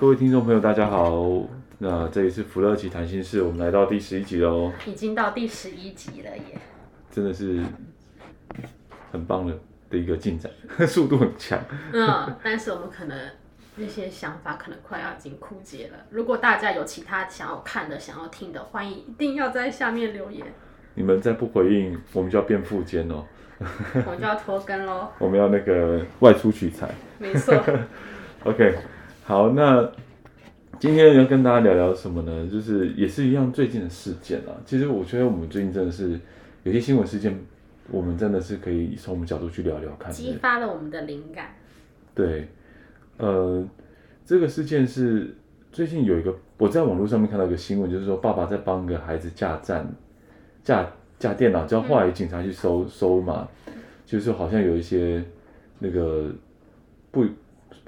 各位听众朋友，大家好。那这里是福乐奇谈心事，我们来到第十一集喽。已经到第十一集了耶！真的是很棒的的一个进展，速度很强。嗯，但是我们可能那些想法可能快要已经枯竭了。如果大家有其他想要看的、想要听的，欢迎一定要在下面留言。你们再不回应，我们就要变富奸哦。我们就要拖更喽。我们要那个外出取材。没错。OK。好，那今天要跟大家聊聊什么呢？就是也是一样最近的事件啊。其实我觉得我们最近真的是有些新闻事件，我们真的是可以从我们角度去聊聊看，激发了我们的灵感。对，呃，这个事件是最近有一个我在网络上面看到一个新闻，就是说爸爸在帮个孩子架站架架电脑，叫后来警察去搜、嗯、搜嘛，就是好像有一些那个不。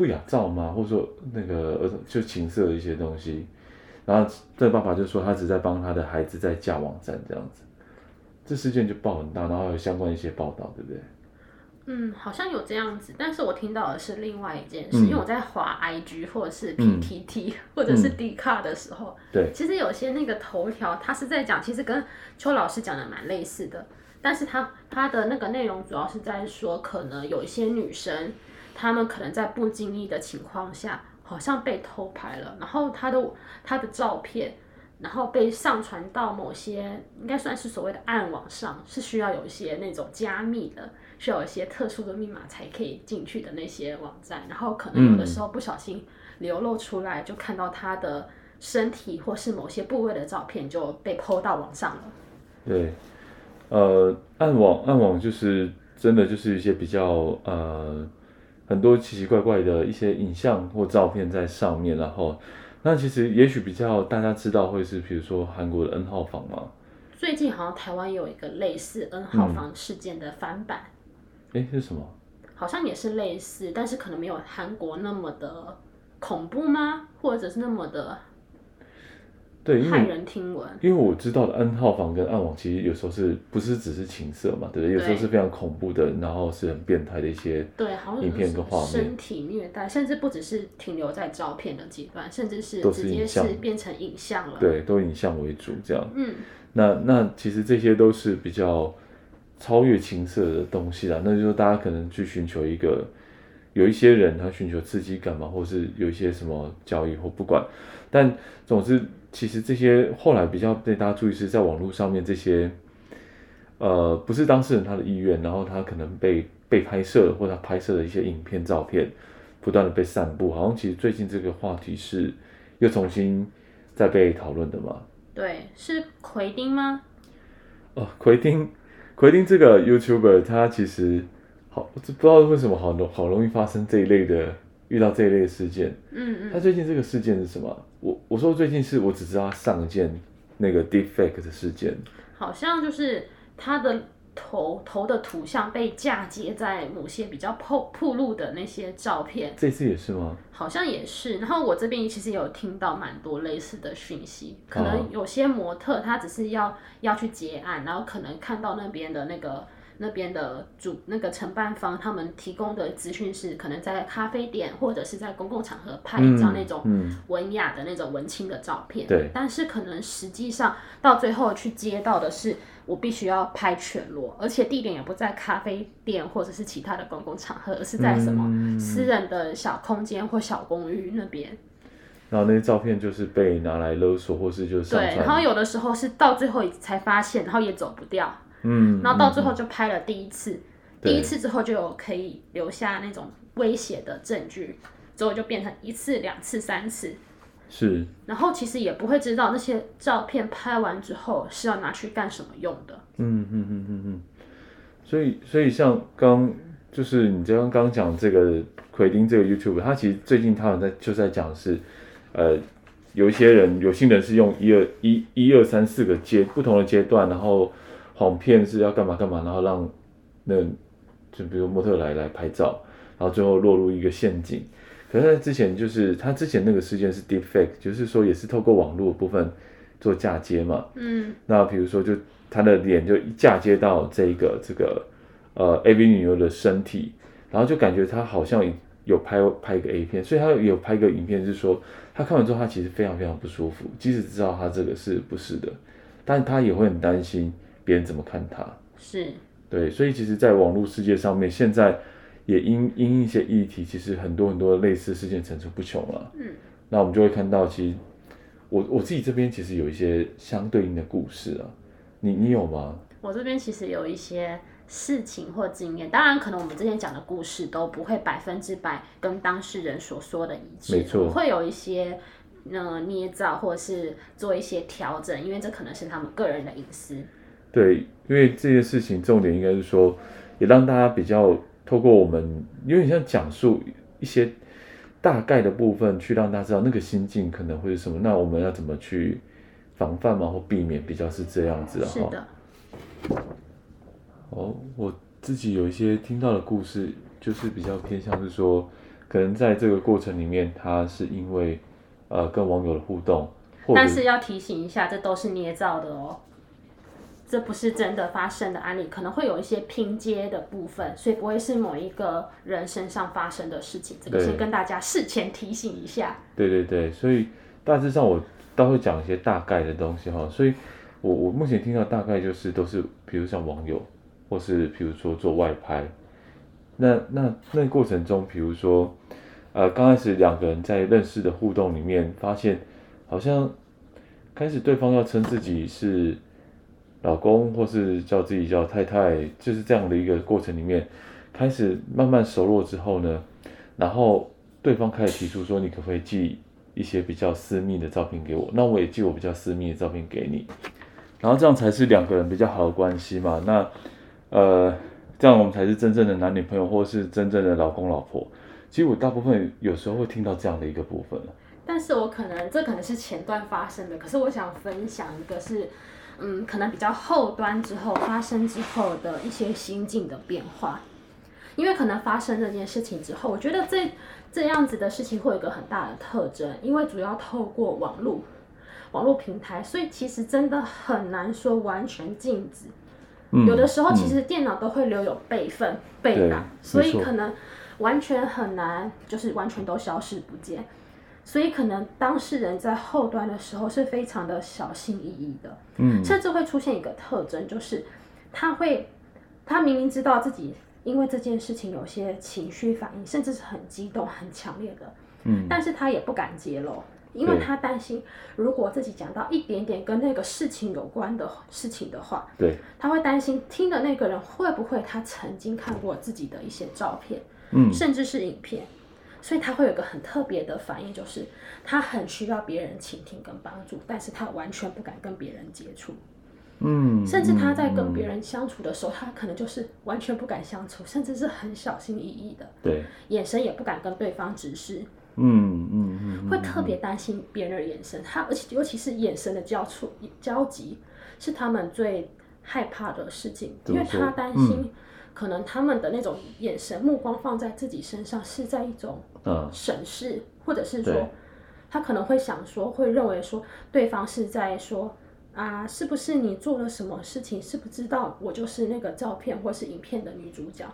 不雅照吗？或者说那个儿童就情色的一些东西，然后这个爸爸就说他只在帮他的孩子在架网站这样子，这事件就爆很大，然后有相关一些报道，对不对？嗯，好像有这样子，但是我听到的是另外一件事，嗯、因为我在滑 IG 或者是 PTT、嗯、或者是 D 卡的时候，对，其实有些那个头条他是在讲，其实跟邱老师讲的蛮类似的，但是他他的那个内容主要是在说，可能有一些女生。他们可能在不经意的情况下，好像被偷拍了，然后他的他的照片，然后被上传到某些应该算是所谓的暗网上，是需要有一些那种加密的，需要有一些特殊的密码才可以进去的那些网站，然后可能有的时候不小心流露出来，就看到他的身体或是某些部位的照片就被 PO 到网上了。对，呃，暗网暗网就是真的就是一些比较呃。很多奇奇怪怪的一些影像或照片在上面，然后那其实也许比较大家知道会是，比如说韩国的 N 号房嘛。最近好像台湾有一个类似 N 号房事件的翻版。哎、嗯，是什么？好像也是类似，但是可能没有韩国那么的恐怖吗？或者是那么的？对，骇人听闻。因为我知道的 N 号房跟暗网其实有时候是不是只是情色嘛，对不对？有时候是非常恐怖的，然后是很变态的一些对，好像影片跟画面，身体虐待，甚至不只是停留在照片的阶段，甚至是直接是变成影像了。对，都影像为主这样。嗯，那那其实这些都是比较超越情色的东西啦。那就是说大家可能去寻求一个，有一些人他寻求刺激感嘛，或是有一些什么交易或不管，但总之。其实这些后来比较被大家注意是在网络上面这些，呃，不是当事人他的意愿，然后他可能被被拍摄或者他拍摄的一些影片照片，不断的被散布，好像其实最近这个话题是又重新在被讨论的嘛？对，是奎丁吗？哦，奎丁，奎丁这个 YouTuber 他其实好，不知道为什么好容好容易发生这一类的。遇到这一类的事件，嗯嗯，他最近这个事件是什么？我我说最近是我只知道他上一件那个 deepfake 的事件，好像就是他的头头的图像被嫁接在某些比较曝曝露的那些照片。这次也是吗？好像也是。然后我这边其实有听到蛮多类似的讯息，可能有些模特他只是要要去结案，然后可能看到那边的那个。那边的主那个承办方，他们提供的资讯是，可能在咖啡店或者是在公共场合拍一张那种文雅的那种文青的照片。对、嗯。但是可能实际上到最后去接到的是，我必须要拍全裸，而且地点也不在咖啡店或者是其他的公共场合，而是在什么私人的小空间或小公寓那边。然后那些照片就是被拿来勒索，或是就是对。然后有的时候是到最后才发现，然后也走不掉。嗯，然后到最后就拍了第一次，嗯、第一次之后就有可以留下那种威胁的证据，之后就变成一次、两次、三次，是。然后其实也不会知道那些照片拍完之后是要拿去干什么用的。嗯嗯嗯嗯嗯。所以所以像刚就是你刚刚讲这个奎丁这个 YouTube，他其实最近他好像在就在讲是，呃，有一些人有心人是用一二一一二三四个阶不同的阶段，然后谎骗是要干嘛干嘛，然后让那就比如模特来来拍照，然后最后落入一个陷阱。可是，之前就是他之前那个事件是 Deepfake，就是说也是透过网络部分做嫁接嘛。嗯。那比如说，就他的脸就嫁接到这个这个呃 AV 女优的身体，然后就感觉他好像有拍拍一个 A 片，所以他有拍一个影片，就是说他看完之后他其实非常非常不舒服，即使知道他这个是不是的，但他也会很担心别人怎么看他。是。对，所以其实，在网络世界上面，现在。也因因一些议题，其实很多很多类似事件层出不穷了。嗯，那我们就会看到，其实我我自己这边其实有一些相对应的故事啊。你你有吗？我这边其实有一些事情或经验，当然可能我们之前讲的故事都不会百分之百跟当事人所说的一致，没错，会有一些呃捏造或者是做一些调整，因为这可能是他们个人的隐私。对，因为这件事情重点应该是说，也让大家比较。透过我们有点像讲述一些大概的部分，去让大家知道那个心境可能会是什么。那我们要怎么去防范嘛，或避免，比较是这样子的哈。是的。哦，我自己有一些听到的故事，就是比较偏向是说，可能在这个过程里面，他是因为呃跟网友的互动，但是要提醒一下，这都是捏造的哦。这不是真的发生的案例，可能会有一些拼接的部分，所以不会是某一个人身上发生的事情。这个先跟大家事前提醒一下。对对对，所以大致上我都会讲一些大概的东西哈。所以我我目前听到大概就是都是，比如像网友，或是比如说做外拍，那那那过程中，比如说呃刚开始两个人在认识的互动里面，发现好像开始对方要称自己是。老公，或是叫自己叫太太，就是这样的一个过程里面，开始慢慢熟络之后呢，然后对方开始提出说，你可不可以寄一些比较私密的照片给我？那我也寄我比较私密的照片给你，然后这样才是两个人比较好的关系嘛。那呃，这样我们才是真正的男女朋友，或是真正的老公老婆。其实我大部分有时候会听到这样的一个部分。但是我可能这可能是前段发生的，可是我想分享一个是。嗯，可能比较后端之后发生之后的一些心境的变化，因为可能发生这件事情之后，我觉得这这样子的事情会有一个很大的特征，因为主要透过网络网络平台，所以其实真的很难说完全禁止。嗯，有的时候其实电脑都会留有备份备档，所以可能完全很难就是完全都消失不见。所以可能当事人在后端的时候是非常的小心翼翼的，嗯，甚至会出现一个特征，就是他会，他明明知道自己因为这件事情有些情绪反应，甚至是很激动、很强烈的，嗯，但是他也不敢揭露，因为他担心如果自己讲到一点点跟那个事情有关的事情的话，对，他会担心听的那个人会不会他曾经看过自己的一些照片，嗯，甚至是影片。所以他会有个很特别的反应，就是他很需要别人倾听跟帮助，但是他完全不敢跟别人接触。嗯，甚至他在跟别人相处的时候，嗯、他可能就是完全不敢相处，甚至是很小心翼翼的。对，眼神也不敢跟对方直视。嗯嗯嗯，会特别担心别人的眼神，他而且尤其是眼神的交触交集，是他们最害怕的事情，因为他担心、嗯。可能他们的那种眼神、目光放在自己身上，是在一种审视，嗯、或者是说，他可能会想说，会认为说，对方是在说啊，是不是你做了什么事情？是不知道我就是那个照片或是影片的女主角，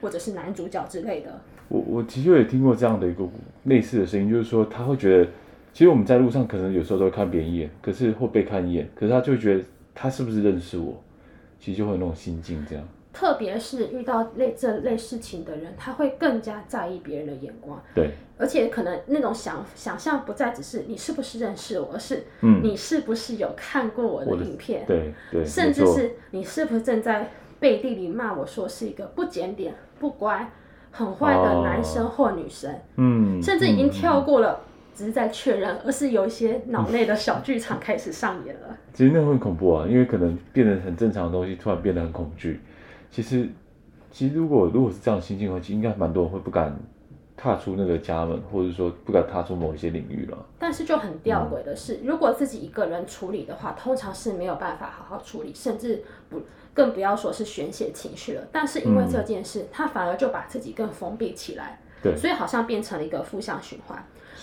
或者是男主角之类的？我我的确也听过这样的一个类似的声音，就是说他会觉得，其实我们在路上可能有时候都会看别人一眼，可是会被看一眼，可是他就会觉得他是不是认识我？其实就会有那种心境这样。特别是遇到类这类事情的人，他会更加在意别人的眼光。对，而且可能那种想想象不再只是你是不是认识我，而是你是不是有看过我的影片？对对，甚至是你是不是正在背地里骂我说是一个不检点、不乖、很坏的男生或女生？嗯，甚至已经跳过了，只是在确认，而是有一些脑内的小剧场开始上演了。其实那会很恐怖啊，因为可能变得很正常的东西，突然变得很恐惧。其实，其实如果如果是这样心境的话，应该蛮多人会不敢踏出那个家门，或者说不敢踏出某一些领域了。但是就很吊诡的是，嗯、如果自己一个人处理的话，通常是没有办法好好处理，甚至不更不要说是宣泄情绪了。但是因为这件事，嗯、他反而就把自己更封闭起来，对，所以好像变成了一个负向循环。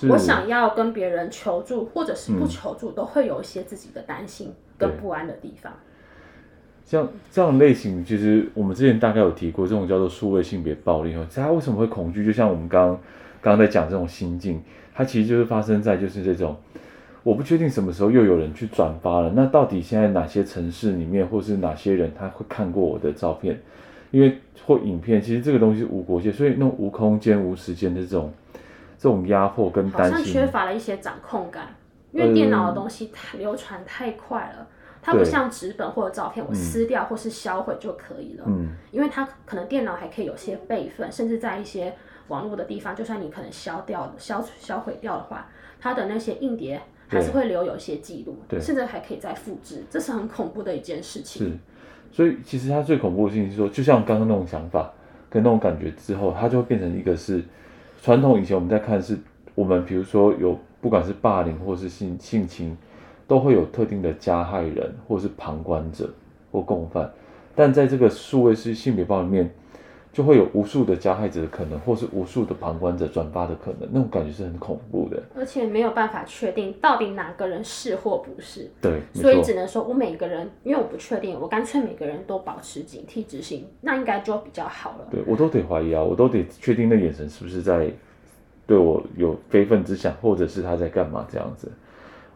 我想要跟别人求助，或者是不求助，嗯、都会有一些自己的担心跟不安的地方。像这样类型，其实我们之前大概有提过，这种叫做数位性别暴力哦。他为什么会恐惧？就像我们刚刚刚在讲这种心境，它其实就是发生在就是这种，我不确定什么时候又有人去转发了。那到底现在哪些城市里面，或是哪些人他会看过我的照片？因为或影片，其实这个东西无国界，所以那种无空间、无时间的这种。这种压迫跟担心，缺乏了一些掌控感，因为电脑的东西太流传太快了，它不像纸本或者照片，我撕掉或是销毁就可以了。嗯，因为它可能电脑还可以有些备份，甚至在一些网络的地方，就算你可能消掉、销销毁掉的话，它的那些硬碟还是会留有一些记录，对，甚至还可以再复制，这是很恐怖的一件事情。是，所以其实它最恐怖的事情是说，就像刚刚那种想法跟那种感觉之后，它就会变成一个是。传统以前我们在看是，我们比如说有不管是霸凌或是性性侵，都会有特定的加害人或是旁观者或共犯，但在这个数位是性别暴力里面，就会有无数的加害者的可能，或是无数的旁观者转发的可能，那种感觉是很恐怖的，而且没有办法确定到底哪个人是或不是。对，所以只能说我每个人，因为我不确定，我干脆每个人都保持警惕执行，那应该就比较好了。对，我都得怀疑啊，我都得确定那眼神是不是在。对我有非分之想，或者是他在干嘛这样子，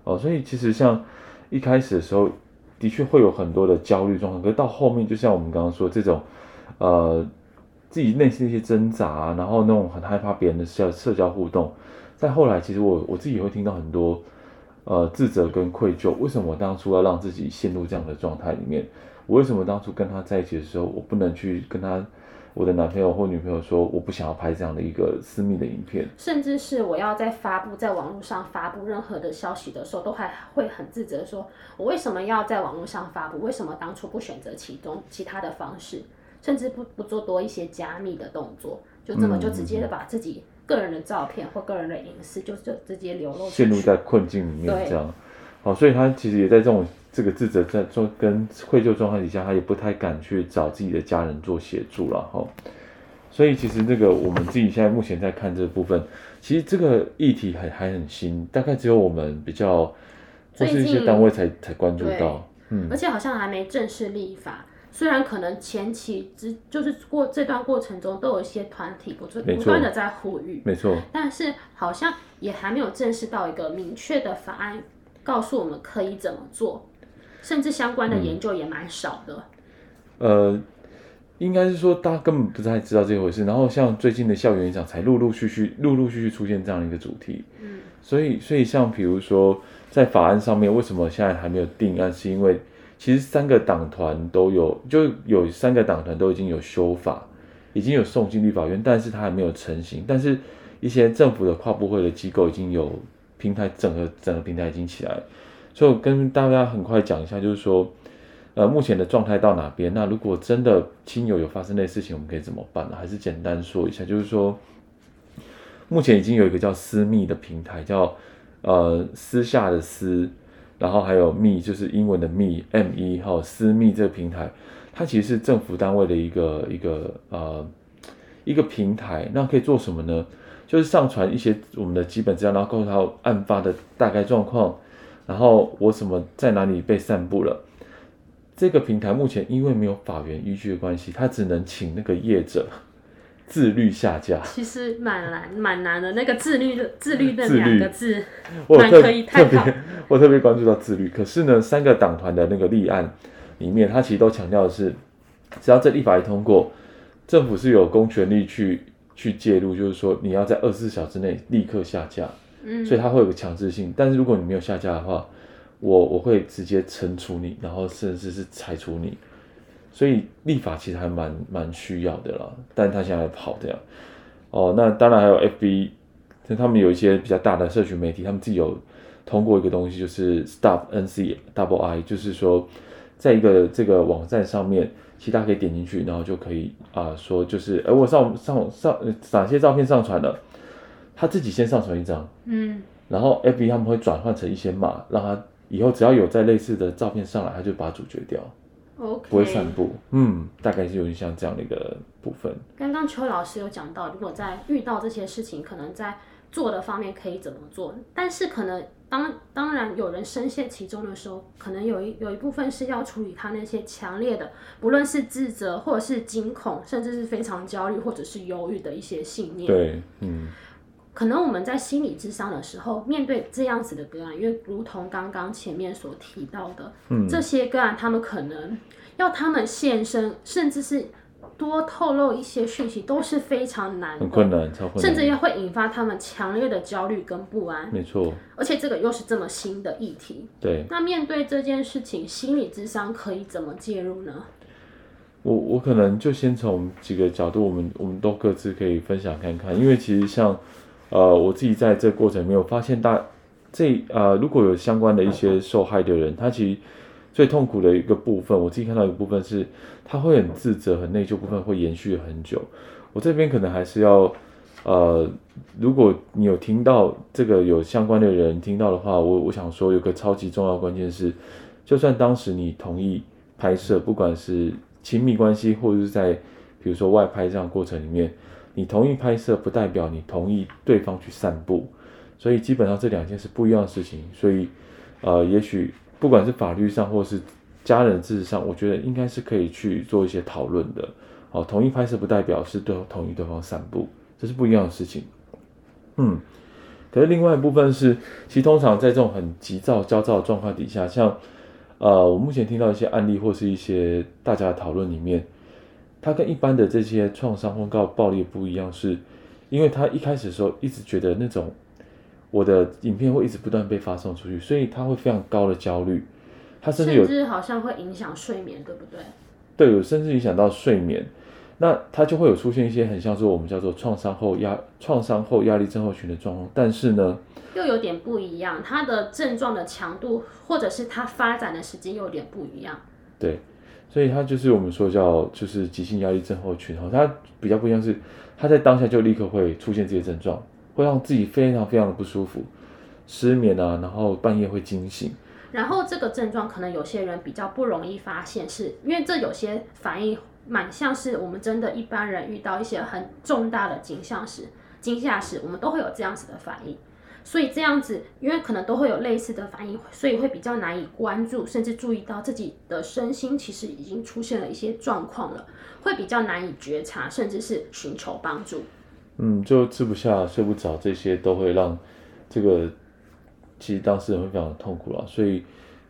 哦，所以其实像一开始的时候，的确会有很多的焦虑状况，可是到后面，就像我们刚刚说这种，呃，自己内心的一些挣扎，然后那种很害怕别人的社社交互动，再后来，其实我我自己也会听到很多，呃，自责跟愧疚，为什么我当初要让自己陷入这样的状态里面？我为什么当初跟他在一起的时候，我不能去跟他？我的男朋友或女朋友说，我不想要拍这样的一个私密的影片，甚至是我要在发布在网络上发布任何的消息的时候，都还会很自责，说我为什么要在网络上发布？为什么当初不选择其中其他的方式，甚至不不做多一些加密的动作，就这么就直接的把自己个人的照片或个人的隐私就就直接流露，陷入在困境里面这样。好，所以他其实也在这种这个自责在做跟愧疚状态底下，他也不太敢去找自己的家人做协助了哈。所以其实这个我们自己现在目前在看这部分，其实这个议题还还很新，大概只有我们比较或是一些单位才才关注到，嗯，而且好像还没正式立法。虽然可能前期之就是过这段过程中都有一些团体不不断的在呼吁，没错，但是好像也还没有正式到一个明确的法案。告诉我们可以怎么做，甚至相关的研究也蛮少的。呃，应该是说大家根本不太知道这回事。然后像最近的校园演讲才陆陆续续、陆陆续续出现这样的一个主题。嗯，所以所以像比如说在法案上面，为什么现在还没有定案？是因为其实三个党团都有，就有三个党团都已经有修法，已经有送进立法院，但是它还没有成型。但是一些政府的跨部会的机构已经有。平台整个整个平台已经起来，所以我跟大家很快讲一下，就是说，呃，目前的状态到哪边？那如果真的亲友有发生类事情，我们可以怎么办呢？还是简单说一下，就是说，目前已经有一个叫私密的平台，叫呃私下的私，然后还有密，就是英文的密 M E，还有私密这个平台，它其实是政府单位的一个一个呃一个平台，那可以做什么呢？就是上传一些我们的基本资料，然后告诉他案发的大概状况，然后我什么在哪里被散布了。这个平台目前因为没有法源依据的关系，它只能请那个业者自律下架。其实蛮难蛮难的，那个自律自律的两个字，我特可以特别 我特别关注到自律。可是呢，三个党团的那个立案里面，它其实都强调的是，只要这立法一通过，政府是有公权力去。去介入，就是说你要在二十四小时内立刻下架，所以它会有个强制性。但是如果你没有下架的话，我我会直接惩处你，然后甚至是裁除你。所以立法其实还蛮蛮需要的啦，但他现在跑这样。哦，那当然还有 FB，他们有一些比较大的社群媒体，他们自己有通过一个东西，就是 Stop NC Double I，就是说在一个这个网站上面，其他可以点进去，然后就可以啊、说就是，哎，我上上上哪些照片上传了，他自己先上传一张，嗯，然后 FB 他们会转换成一些码，让他以后只要有在类似的照片上来，他就把它阻绝掉。OK，不会散步，嗯，大概是有点像这样的一个部分。刚刚邱老师有讲到，如果在遇到这些事情，可能在做的方面可以怎么做，但是可能当当然有人深陷其中的时候，可能有一有一部分是要处理他那些强烈的，不论是自责或者是惊恐，甚至是非常焦虑或者是忧郁的一些信念。对，嗯。可能我们在心理智商的时候，面对这样子的个案，因为如同刚刚前面所提到的，嗯，这些个案，他们可能要他们现身，甚至是多透露一些讯息，都是非常难的，很困难，超困难，甚至也会引发他们强烈的焦虑跟不安。没错，而且这个又是这么新的议题。对，那面对这件事情，心理智商可以怎么介入呢？我我可能就先从几个角度，我们我们都各自可以分享看看，因为其实像。呃，我自己在这过程里面，我发现大这呃，如果有相关的一些受害的人，他其实最痛苦的一个部分，我自己看到一个部分是，他会很自责、很内疚，部分会延续很久。我这边可能还是要，呃，如果你有听到这个有相关的人听到的话，我我想说有个超级重要关键是，就算当时你同意拍摄，不管是亲密关系或者是在比如说外拍这样的过程里面。你同意拍摄，不代表你同意对方去散步，所以基本上这两件是不一样的事情。所以，呃，也许不管是法律上或是家人知识上，我觉得应该是可以去做一些讨论的。好，同意拍摄不代表是对同意对方散步，这是不一样的事情。嗯，可是另外一部分是，其实通常在这种很急躁、焦躁的状况底下，像呃，我目前听到一些案例或是一些大家的讨论里面。他跟一般的这些创伤或告暴力不一样，是因为他一开始的时候一直觉得那种我的影片会一直不断被发送出去，所以他会非常高的焦虑，他甚至有甚至好像会影响睡眠，对不对？对，有甚至影响到睡眠，那他就会有出现一些很像说我们叫做创伤后压创伤后压力症候群的状况，但是呢，又有点不一样，他的症状的强度或者是他发展的时间又有点不一样，对。所以他就是我们说叫就是急性压力症候群哈，他比较不一样是，他在当下就立刻会出现这些症状，会让自己非常非常的不舒服，失眠啊，然后半夜会惊醒。然后这个症状可能有些人比较不容易发现是，因为这有些反应蛮像是我们真的一般人遇到一些很重大的惊吓时，惊吓时我们都会有这样子的反应。所以这样子，因为可能都会有类似的反应，所以会比较难以关注，甚至注意到自己的身心其实已经出现了一些状况了，会比较难以觉察，甚至是寻求帮助。嗯，就吃不下、睡不着，这些都会让这个其实当事人会非常的痛苦了。所以，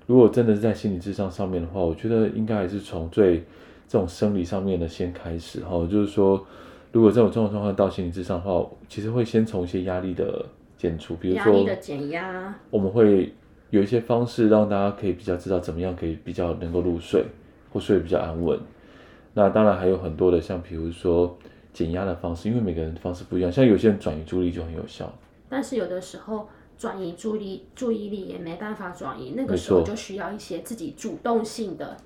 如果真的是在心理智商上面的话，我觉得应该还是从最这种生理上面的先开始哈，就是说，如果这种状况状况到心理智商的话，其实会先从一些压力的。减除，比如说，我们会有一些方式让大家可以比较知道怎么样可以比较能够入睡，或睡得比较安稳。那当然还有很多的，像比如说减压的方式，因为每个人的方式不一样。像有些人转移注意力就很有效，但是有的时候转移注意注意力也没办法转移，那个时候就需要一些自己主动性的，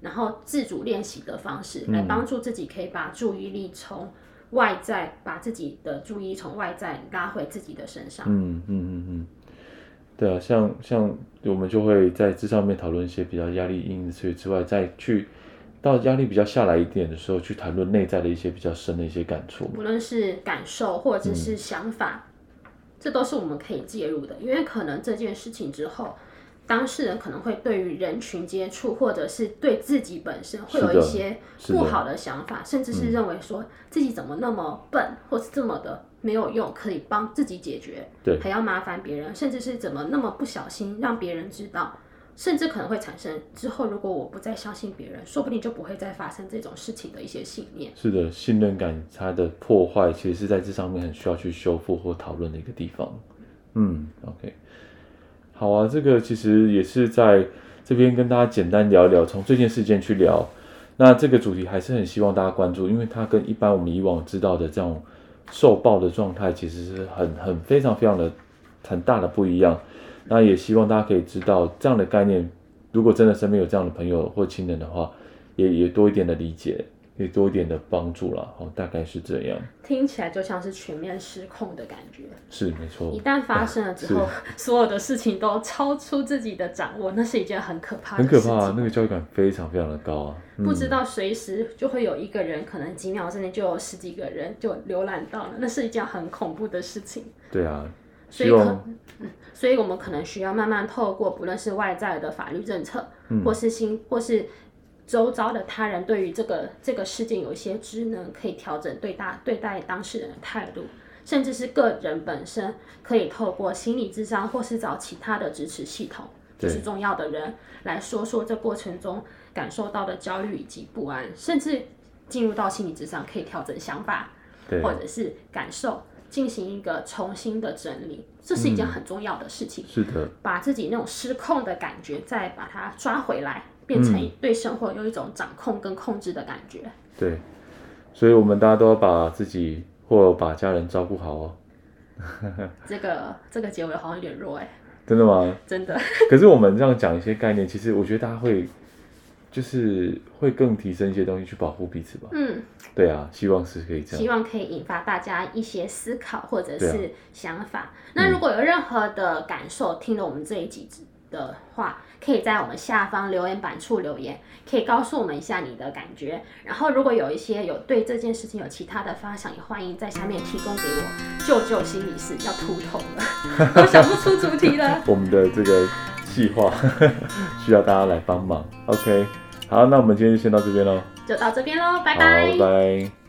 然后自主练习的方式来帮助自己，可以把注意力从。外在把自己的注意从外在拉回自己的身上。嗯嗯嗯嗯，对啊，像像我们就会在这上面讨论一些比较压力因素之外，再去到压力比较下来一点的时候，去谈论内在的一些比较深的一些感触。无论是感受或者是想法，嗯，这都是我们可以介入的，因为可能这件事情之后。当事人可能会对于人群接触，或者是对自己本身会有一些不好的想法，甚至是认为说自己怎么那么笨，嗯、或是这么的没有用，可以帮自己解决，对，还要麻烦别人，甚至是怎么那么不小心让别人知道，甚至可能会产生之后，如果我不再相信别人，说不定就不会再发生这种事情的一些信念。是的，信任感它的破坏，其实是在这上面很需要去修复或讨论的一个地方。嗯，OK。好啊，这个其实也是在这边跟大家简单聊一聊，从这件事件去聊。那这个主题还是很希望大家关注，因为它跟一般我们以往知道的这种受暴的状态，其实是很很非常非常的很大的不一样。那也希望大家可以知道这样的概念，如果真的身边有这样的朋友或亲人的话，也也多一点的理解。可以多一点的帮助了，哦，大概是这样。听起来就像是全面失控的感觉。是没错。一旦发生了之后，所有的事情都超出自己的掌握，那是一件很可怕的。很可怕，啊那个焦虑感非常非常的高啊！嗯、不知道随时就会有一个人，可能几秒之内就有十几个人就浏览到了，那是一件很恐怖的事情。对啊，所以可，嗯，所以我们可能需要慢慢透过不论是外在的法律政策，嗯、或是新，或是。周遭的他人对于这个这个事件有一些知能，可以调整对大对待当事人的态度，甚至是个人本身可以透过心理智商或是找其他的支持系统，就是重要的人来说说这过程中感受到的焦虑以及不安，甚至进入到心理智商可以调整想法，或者是感受，进行一个重新的整理，这是一件很重要的事情。嗯、是的，把自己那种失控的感觉再把它抓回来。变成对生活有一种掌控跟控制的感觉。嗯、对，所以我们大家都要把自己或把家人照顾好哦。这个这个结尾好像有点弱哎。真的吗？真的。可是我们这样讲一些概念，其实我觉得大家会就是会更提升一些东西去保护彼此吧。嗯。对啊，希望是可以这样。希望可以引发大家一些思考或者是想法。啊、那如果有任何的感受，嗯、听了我们这一集的话，可以在我们下方留言板处留言，可以告诉我们一下你的感觉。然后，如果有一些有对这件事情有其他的发想，也欢迎在下面提供给我。舅舅心理师要秃头了，我想不出主题了。我们的这个计划需要大家来帮忙。OK，好，那我们今天就先到这边喽，就到这边喽，拜拜。拜拜。